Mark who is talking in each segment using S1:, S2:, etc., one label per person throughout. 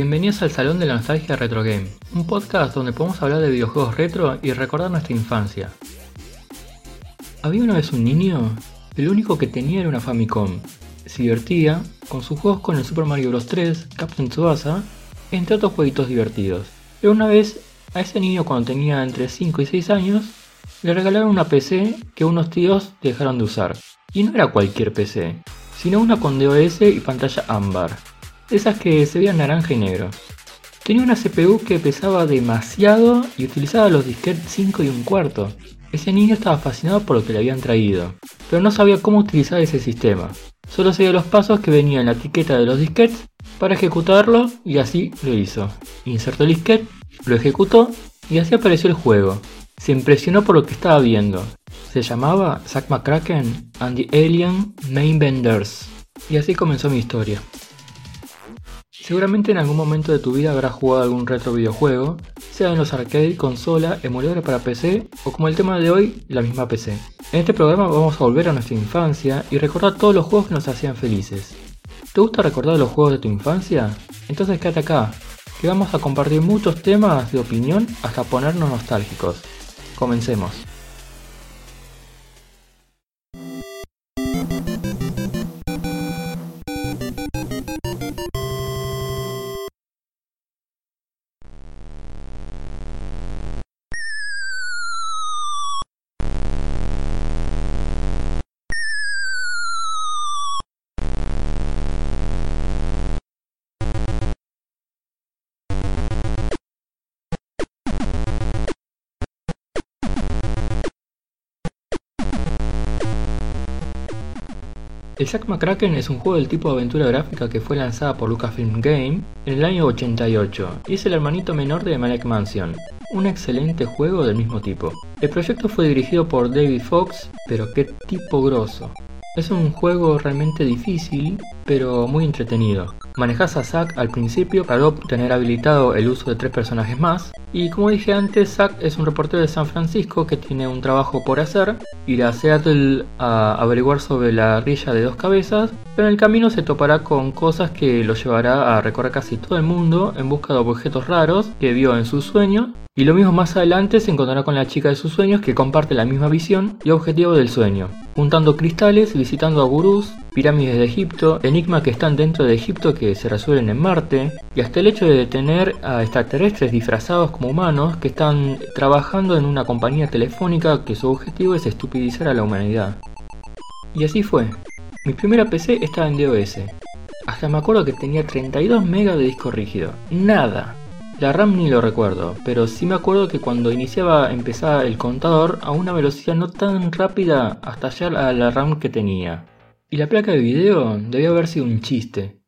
S1: Bienvenidos al Salón de la Nostalgia Retro Game, un podcast donde podemos hablar de videojuegos retro y recordar nuestra infancia. Había una vez un niño, el único que tenía era una Famicom. Se divertía con sus juegos con el Super Mario Bros. 3, Captain Tsubasa, entre otros jueguitos divertidos. Pero una vez, a ese niño cuando tenía entre 5 y 6 años, le regalaron una PC que unos tíos dejaron de usar. Y no era cualquier PC, sino una con DOS y pantalla ámbar esas que se veían naranja y negro. Tenía una CPU que pesaba demasiado y utilizaba los disquetes 5 y un cuarto. Ese niño estaba fascinado por lo que le habían traído, pero no sabía cómo utilizar ese sistema. Solo seguía los pasos que venían en la etiqueta de los disquetes para ejecutarlo y así lo hizo. Insertó el disquete, lo ejecutó y así apareció el juego. Se impresionó por lo que estaba viendo. Se llamaba Zack McCracken and the Alien Main Vendors. Y así comenzó mi historia. Seguramente en algún momento de tu vida habrás jugado algún retro videojuego, sea en los arcade, consola, emuladores para PC o como el tema de hoy, la misma PC. En este programa vamos a volver a nuestra infancia y recordar todos los juegos que nos hacían felices. ¿Te gusta recordar los juegos de tu infancia? Entonces quédate acá, que vamos a compartir muchos temas de opinión hasta ponernos nostálgicos. Comencemos. El Jack McCracken es un juego del tipo de aventura gráfica que fue lanzada por Lucasfilm Game en el año 88 y es el hermanito menor de Maniac Mansion, un excelente juego del mismo tipo. El proyecto fue dirigido por David Fox, pero qué tipo grosso. Es un juego realmente difícil, pero muy entretenido. Manejas a Zack al principio para obtener habilitado el uso de tres personajes más. Y como dije antes, Zack es un reportero de San Francisco que tiene un trabajo por hacer, ir a Seattle a averiguar sobre la rilla de dos cabezas, pero en el camino se topará con cosas que lo llevará a recorrer casi todo el mundo en busca de objetos raros que vio en su sueño y lo mismo más adelante se encontrará con la chica de sus sueños que comparte la misma visión y objetivo del sueño, juntando cristales, visitando a gurús, pirámides de Egipto, enigmas que están dentro de Egipto que se resuelven en Marte, y hasta el hecho de detener a extraterrestres disfrazados como humanos que están trabajando en una compañía telefónica que su objetivo es estupidizar a la humanidad. Y así fue. Mi primera PC estaba en DOS. Hasta me acuerdo que tenía 32 MB de disco rígido. Nada. La RAM ni lo recuerdo, pero sí me acuerdo que cuando iniciaba empezaba el contador a una velocidad no tan rápida hasta llegar a la RAM que tenía. Y la placa de video debía haber sido un chiste.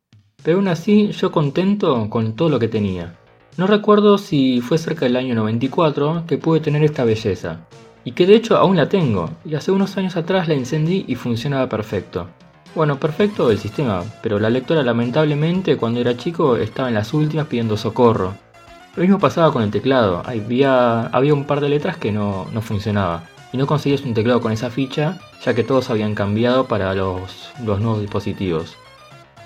S1: Pero aún así yo contento con todo lo que tenía. No recuerdo si fue cerca del año 94 que pude tener esta belleza. Y que de hecho aún la tengo, y hace unos años atrás la encendí y funcionaba perfecto. Bueno, perfecto el sistema, pero la lectora lamentablemente cuando era chico estaba en las últimas pidiendo socorro. Lo mismo pasaba con el teclado, había, había un par de letras que no, no funcionaba. Y no conseguías un teclado con esa ficha, ya que todos habían cambiado para los, los nuevos dispositivos.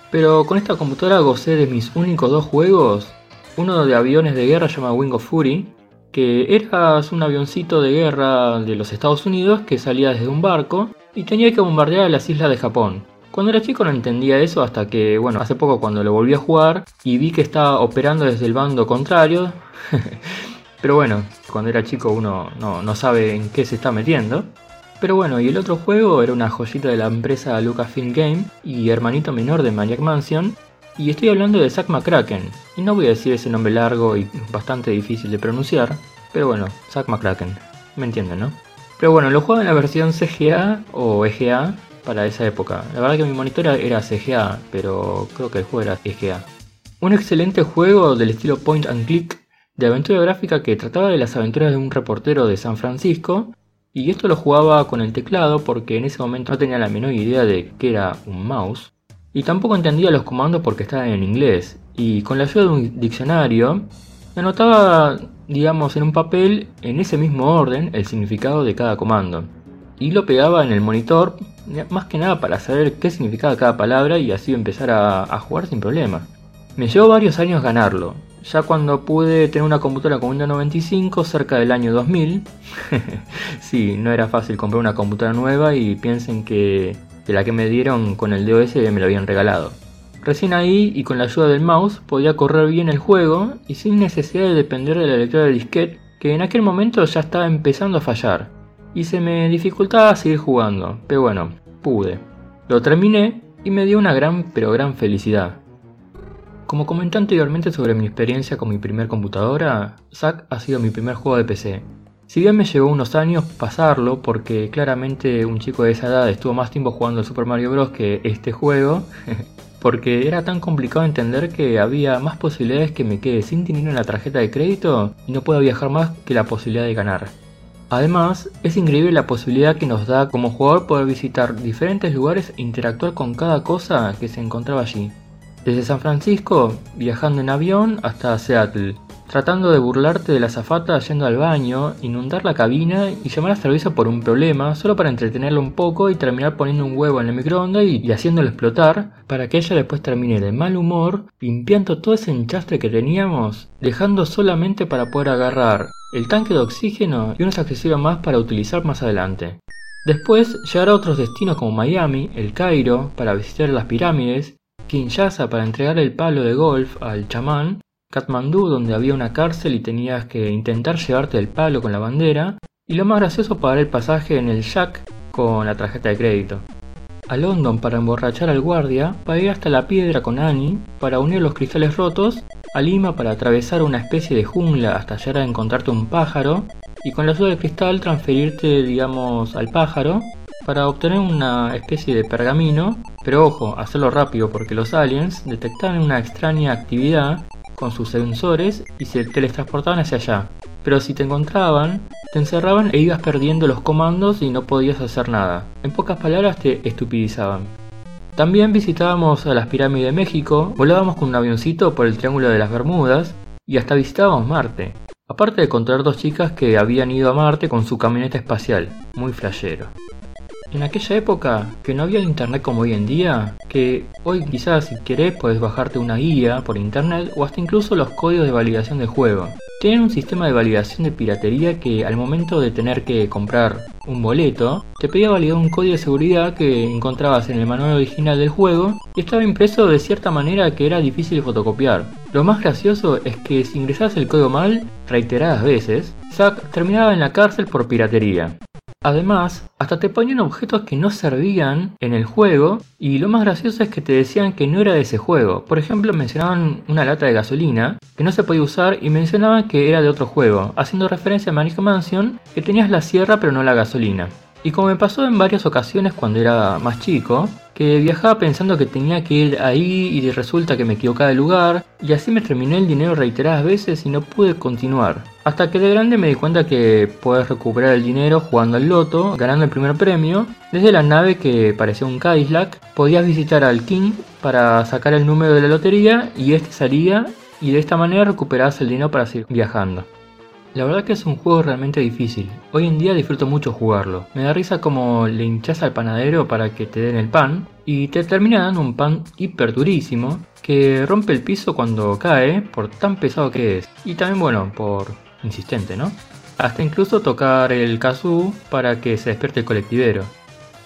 S1: Pero con esta computadora gocé de mis únicos dos juegos. Uno de aviones de guerra llamado Wing of Fury, que era un avioncito de guerra de los Estados Unidos que salía desde un barco y tenía que bombardear las islas de Japón. Cuando era chico no entendía eso hasta que, bueno, hace poco cuando lo volví a jugar y vi que estaba operando desde el bando contrario. Pero bueno, cuando era chico uno no, sabe en qué se está metiendo. Pero bueno, y el otro juego era una joyita de la empresa Lucasfilm Game y hermanito menor de Maniac Mansion. Y estoy hablando de Zack McCracken. Y no voy a decir ese nombre largo y bastante difícil de pronunciar. Pero bueno, Zack McCracken. Me entienden, ¿no? Pero bueno, lo jugaba en la versión CGA o EGA para esa época. La verdad que mi monitor era CGA, pero creo que el juego era EGA. Un excelente juego del estilo point and click de aventura gráfica que trataba de las aventuras de un reportero de San Francisco. Y esto lo jugaba con el teclado porque en ese momento no tenía la menor idea de qué era un mouse. Y tampoco entendía los comandos porque estaban en inglés. Y con la ayuda de un diccionario, anotaba, digamos, en un papel, en ese mismo orden, el significado de cada comando y lo pegaba en el monitor, más que nada para saber qué significaba cada palabra y así empezar a, jugar sin problema. Me llevó varios años ganarlo, ya cuando pude tener una computadora con Windows 95 cerca del año 2000. sí, no era fácil comprar una computadora nueva y piensen que, que la que me dieron con el DOS me la habían regalado. Recién ahí y con la ayuda del mouse podía correr bien el juego y sin necesidad de depender de la lectura de disquete que en aquel momento ya estaba empezando a fallar y se me dificultaba seguir jugando, pero bueno, pude. Lo terminé y me dio una gran pero gran felicidad. Como comenté anteriormente sobre mi experiencia con mi primer computadora, Zack ha sido mi primer juego de PC. Si bien me llevó unos años pasarlo, porque claramente un chico de esa edad estuvo más tiempo jugando al Super Mario Bros. que este juego, porque era tan complicado entender que había más posibilidades que me quede sin dinero en la tarjeta de crédito y no pueda viajar más que la posibilidad de ganar. Además, es increíble la posibilidad que nos da como jugador poder visitar diferentes lugares e interactuar con cada cosa que se encontraba allí. Desde San Francisco, viajando en avión, hasta Seattle, tratando de burlarte de la azafata yendo al baño, inundar la cabina y llamar a servicio por un problema, solo para entretenerlo un poco y terminar poniendo un huevo en el microondas y, haciéndolo explotar, para que ella después termine de mal humor, limpiando todo ese enchastre que teníamos, dejando solamente para poder agarrar el tanque de oxígeno y unos accesorios más para utilizar más adelante. Después llegar a otros destinos como Miami, el Cairo, para visitar las pirámides, Kinshasa para entregar el palo de golf al chamán, Katmandú donde había una cárcel y tenías que intentar llevarte el palo con la bandera, y lo más gracioso pagar el pasaje en el Jack con la tarjeta de crédito. A London para emborrachar al guardia, para ir hasta la piedra con Annie, para unir los cristales rotos, a Lima para atravesar una especie de jungla hasta llegar a encontrarte un pájaro, y con la ayuda del cristal transferirte, digamos, al pájaro, para obtener una especie de pergamino, pero ojo, hacerlo rápido porque los aliens detectaban una extraña actividad con sus sensores y se teletransportaban hacia allá. Pero si te encontraban, te encerraban e ibas perdiendo los comandos y no podías hacer nada. En pocas palabras te estupidizaban. También visitábamos a las pirámides de México, volábamos con un avioncito por el Triángulo de las Bermudas y hasta visitábamos Marte. Aparte de encontrar dos chicas que habían ido a Marte con su camioneta espacial, muy flashero. En aquella época, que no había internet como hoy en día, que hoy quizás si querés puedes bajarte una guía por internet o hasta incluso los códigos de validación del juego. Tienen un sistema de validación de piratería que al momento de tener que comprar un boleto, te pedía validar un código de seguridad que encontrabas en el manual original del juego y estaba impreso de cierta manera que era difícil de fotocopiar. Lo más gracioso es que si ingresabas el código mal, reiteradas veces, Zack terminaba en la cárcel por piratería. Además, hasta te ponían objetos que no servían en el juego y lo más gracioso es que te decían que no era de ese juego. Por ejemplo, mencionaban una lata de gasolina que no se podía usar y mencionaban que era de otro juego, haciendo referencia a Manic Mansion que tenías la sierra pero no la gasolina. Y como me pasó en varias ocasiones cuando era más chico, que viajaba pensando que tenía que ir ahí y resulta que me equivocaba de lugar, y así me terminé el dinero reiteradas veces y no pude continuar. Hasta que de grande me di cuenta que puedes recuperar el dinero jugando al loto, ganando el primer premio, desde la nave que parecía un Cadillac, podías visitar al King para sacar el número de la lotería y este salía y de esta manera recuperabas el dinero para seguir viajando. La verdad que es un juego realmente difícil. Hoy en día disfruto mucho jugarlo. Me da risa como le hinchas al panadero para que te den el pan y te termina dando un pan hiper durísimo que rompe el piso cuando cae por tan pesado que es. Y también bueno, por insistente, ¿no? Hasta incluso tocar el kazoo para que se despierte el colectivero.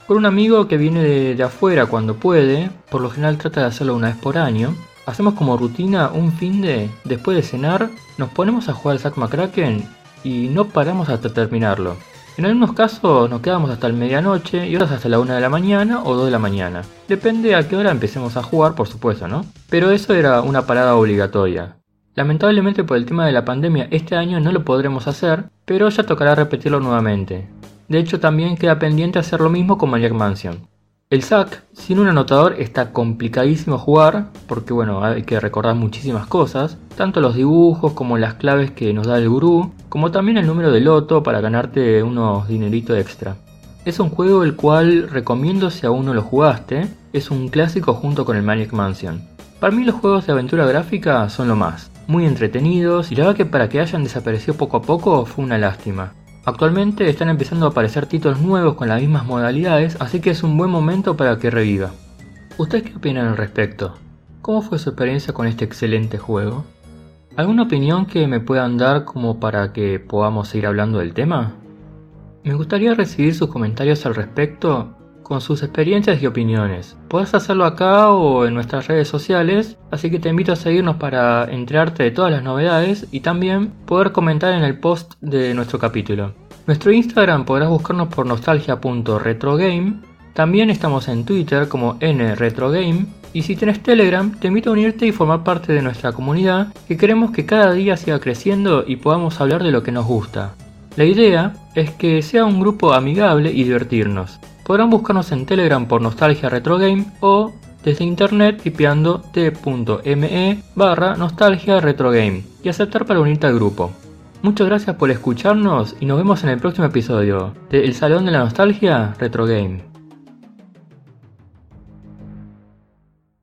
S1: Con un amigo que viene de, de afuera cuando puede, por lo general trata de hacerlo una vez por año, Hacemos como rutina un fin de, después de cenar, nos ponemos a jugar al Zack McCracken y no paramos hasta terminarlo. En algunos casos nos quedamos hasta la medianoche y otras hasta la 1 de la mañana o 2 de la mañana. Depende a qué hora empecemos a jugar, por supuesto, ¿no? Pero eso era una parada obligatoria. Lamentablemente por el tema de la pandemia este año no lo podremos hacer, pero ya tocará repetirlo nuevamente. De hecho también queda pendiente hacer lo mismo con Maniac Mansion. El SAC, sin un anotador, está complicadísimo jugar, porque bueno, hay que recordar muchísimas cosas, tanto los dibujos como las claves que nos da el gurú, como también el número de loto para ganarte unos dineritos extra. Es un juego el cual recomiendo si aún no lo jugaste, es un clásico junto con el Maniac Mansion. Para mí los juegos de aventura gráfica son lo más, muy entretenidos y la verdad que para que hayan desaparecido poco a poco fue una lástima. Actualmente están empezando a aparecer títulos nuevos con las mismas modalidades, así que es un buen momento para que reviva. ¿Ustedes qué opinan al respecto? ¿cómo fue su experiencia con este excelente juego? ¿Alguna opinión que me puedan dar como para que podamos seguir hablando del tema? Me gustaría recibir sus comentarios al respecto con sus experiencias y opiniones. Puedes hacerlo acá o en nuestras redes sociales, así que te invito a seguirnos para enterarte de todas las novedades y también poder comentar en el post de nuestro capítulo. Nuestro Instagram podrás buscarnos por nostalgia.retrogame. También estamos en Twitter como nretrogame. Y si tienes Telegram, te invito a unirte y formar parte de nuestra comunidad, que queremos que cada día siga creciendo y podamos hablar de lo que nos gusta. La idea es que sea un grupo amigable y divertirnos. Podrán buscarnos en Telegram por Nostalgia Retrogame o desde internet tipeando t.me barra Nostalgia Retrogame y aceptar para unirte al grupo. Muchas gracias por escucharnos y nos vemos en el próximo episodio de El Salón de la Nostalgia Retrogame.